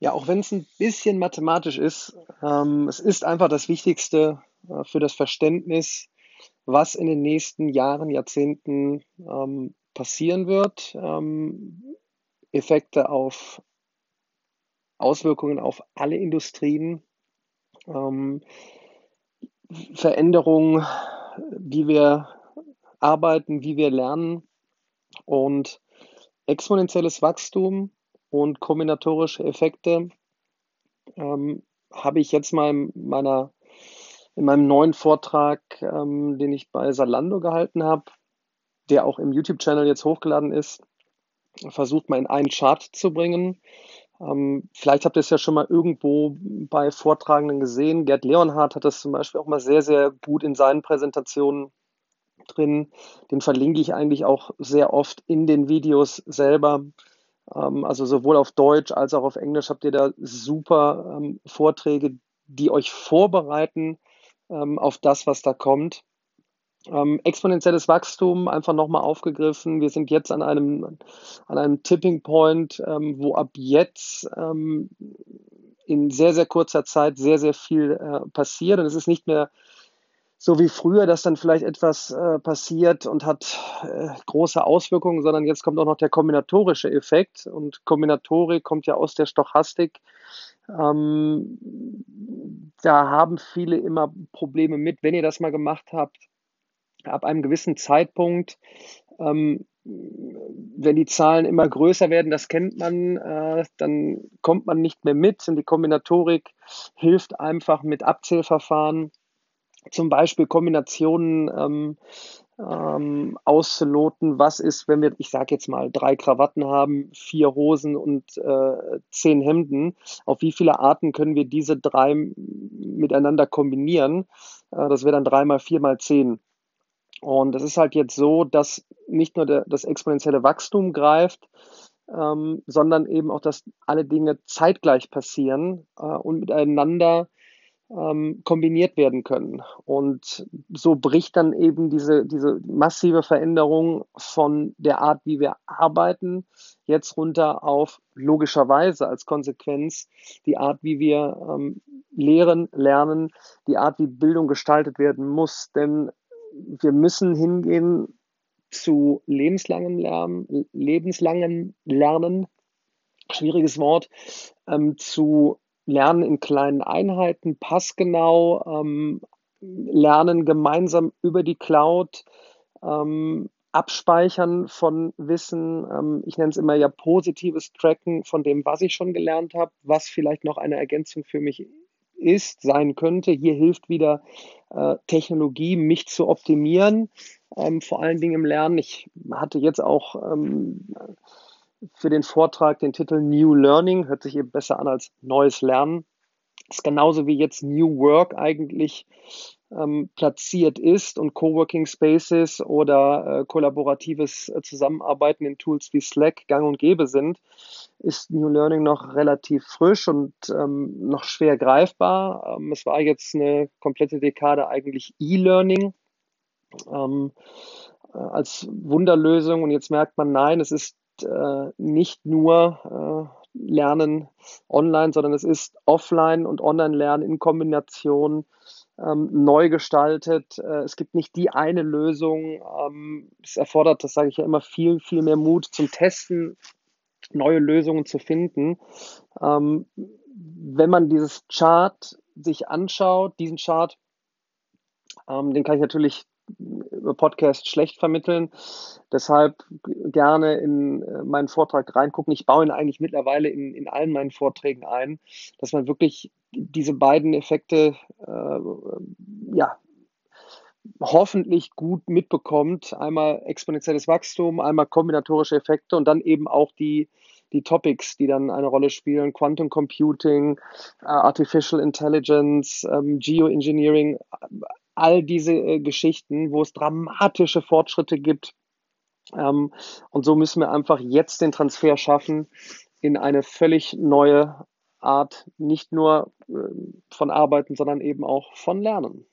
Ja, auch wenn es ein bisschen mathematisch ist, ähm, es ist einfach das Wichtigste äh, für das Verständnis, was in den nächsten Jahren, Jahrzehnten ähm, passieren wird. Ähm, Effekte auf Auswirkungen auf alle Industrien, ähm, Veränderungen, wie wir arbeiten, wie wir lernen und exponentielles Wachstum und kombinatorische Effekte ähm, habe ich jetzt mal in, meiner, in meinem neuen Vortrag, ähm, den ich bei Salando gehalten habe, der auch im YouTube-Channel jetzt hochgeladen ist, versucht mal in einen Chart zu bringen. Ähm, vielleicht habt ihr es ja schon mal irgendwo bei Vortragenden gesehen. Gerd Leonhardt hat das zum Beispiel auch mal sehr, sehr gut in seinen Präsentationen drin. Den verlinke ich eigentlich auch sehr oft in den Videos selber. Ähm, also sowohl auf Deutsch als auch auf Englisch habt ihr da super ähm, Vorträge, die euch vorbereiten ähm, auf das, was da kommt. Ähm, exponentielles Wachstum einfach nochmal aufgegriffen. Wir sind jetzt an einem, an einem Tipping Point, ähm, wo ab jetzt ähm, in sehr, sehr kurzer Zeit sehr, sehr viel äh, passiert. Und es ist nicht mehr so wie früher, dass dann vielleicht etwas äh, passiert und hat äh, große Auswirkungen, sondern jetzt kommt auch noch der kombinatorische Effekt. Und Kombinatorik kommt ja aus der Stochastik. Ähm, da haben viele immer Probleme mit, wenn ihr das mal gemacht habt. Ab einem gewissen Zeitpunkt, ähm, wenn die Zahlen immer größer werden, das kennt man, äh, dann kommt man nicht mehr mit. Und die Kombinatorik hilft einfach mit Abzählverfahren zum Beispiel Kombinationen ähm, ähm, auszuloten. Was ist, wenn wir, ich sage jetzt mal, drei Krawatten haben, vier Hosen und äh, zehn Hemden? Auf wie viele Arten können wir diese drei miteinander kombinieren? Äh, das wäre dann drei mal vier mal zehn. Und es ist halt jetzt so, dass nicht nur der, das exponentielle Wachstum greift, ähm, sondern eben auch, dass alle Dinge zeitgleich passieren äh, und miteinander ähm, kombiniert werden können. Und so bricht dann eben diese, diese massive Veränderung von der Art, wie wir arbeiten, jetzt runter auf logischerweise als Konsequenz die Art, wie wir ähm, lehren, lernen, die Art, wie Bildung gestaltet werden muss. Denn wir müssen hingehen zu lebenslangem Lernen, lebenslangem Lernen, schwieriges Wort, ähm, zu Lernen in kleinen Einheiten, passgenau, ähm, Lernen gemeinsam über die Cloud, ähm, Abspeichern von Wissen. Ähm, ich nenne es immer ja positives Tracken von dem, was ich schon gelernt habe, was vielleicht noch eine Ergänzung für mich ist, sein könnte. Hier hilft wieder äh, Technologie, mich zu optimieren, ähm, vor allen Dingen im Lernen. Ich hatte jetzt auch ähm, für den Vortrag den Titel New Learning, hört sich eben besser an als neues Lernen. Ist genauso wie jetzt New Work eigentlich ähm, platziert ist und Coworking Spaces oder äh, kollaboratives äh, Zusammenarbeiten in Tools wie Slack gang und gäbe sind, ist New Learning noch relativ frisch und ähm, noch schwer greifbar. Ähm, es war jetzt eine komplette Dekade eigentlich E-Learning ähm, äh, als Wunderlösung und jetzt merkt man, nein, es ist äh, nicht nur äh, Lernen online, sondern es ist Offline und Online-Lernen in Kombination ähm, neu gestaltet. Äh, es gibt nicht die eine Lösung. Ähm, es erfordert, das sage ich ja immer, viel, viel mehr Mut zum Testen, neue Lösungen zu finden. Ähm, wenn man dieses Chart sich anschaut, diesen Chart, ähm, den kann ich natürlich Podcast schlecht vermitteln. Deshalb gerne in äh, meinen Vortrag reingucken. Ich baue ihn eigentlich mittlerweile in, in allen meinen Vorträgen ein, dass man wirklich diese beiden Effekte äh, ja, hoffentlich gut mitbekommt. Einmal exponentielles Wachstum, einmal kombinatorische Effekte und dann eben auch die, die Topics, die dann eine Rolle spielen. Quantum Computing, uh, Artificial Intelligence, um, Geoengineering, all diese äh, Geschichten, wo es dramatische Fortschritte gibt. Ähm, und so müssen wir einfach jetzt den Transfer schaffen in eine völlig neue Art, nicht nur äh, von Arbeiten, sondern eben auch von Lernen.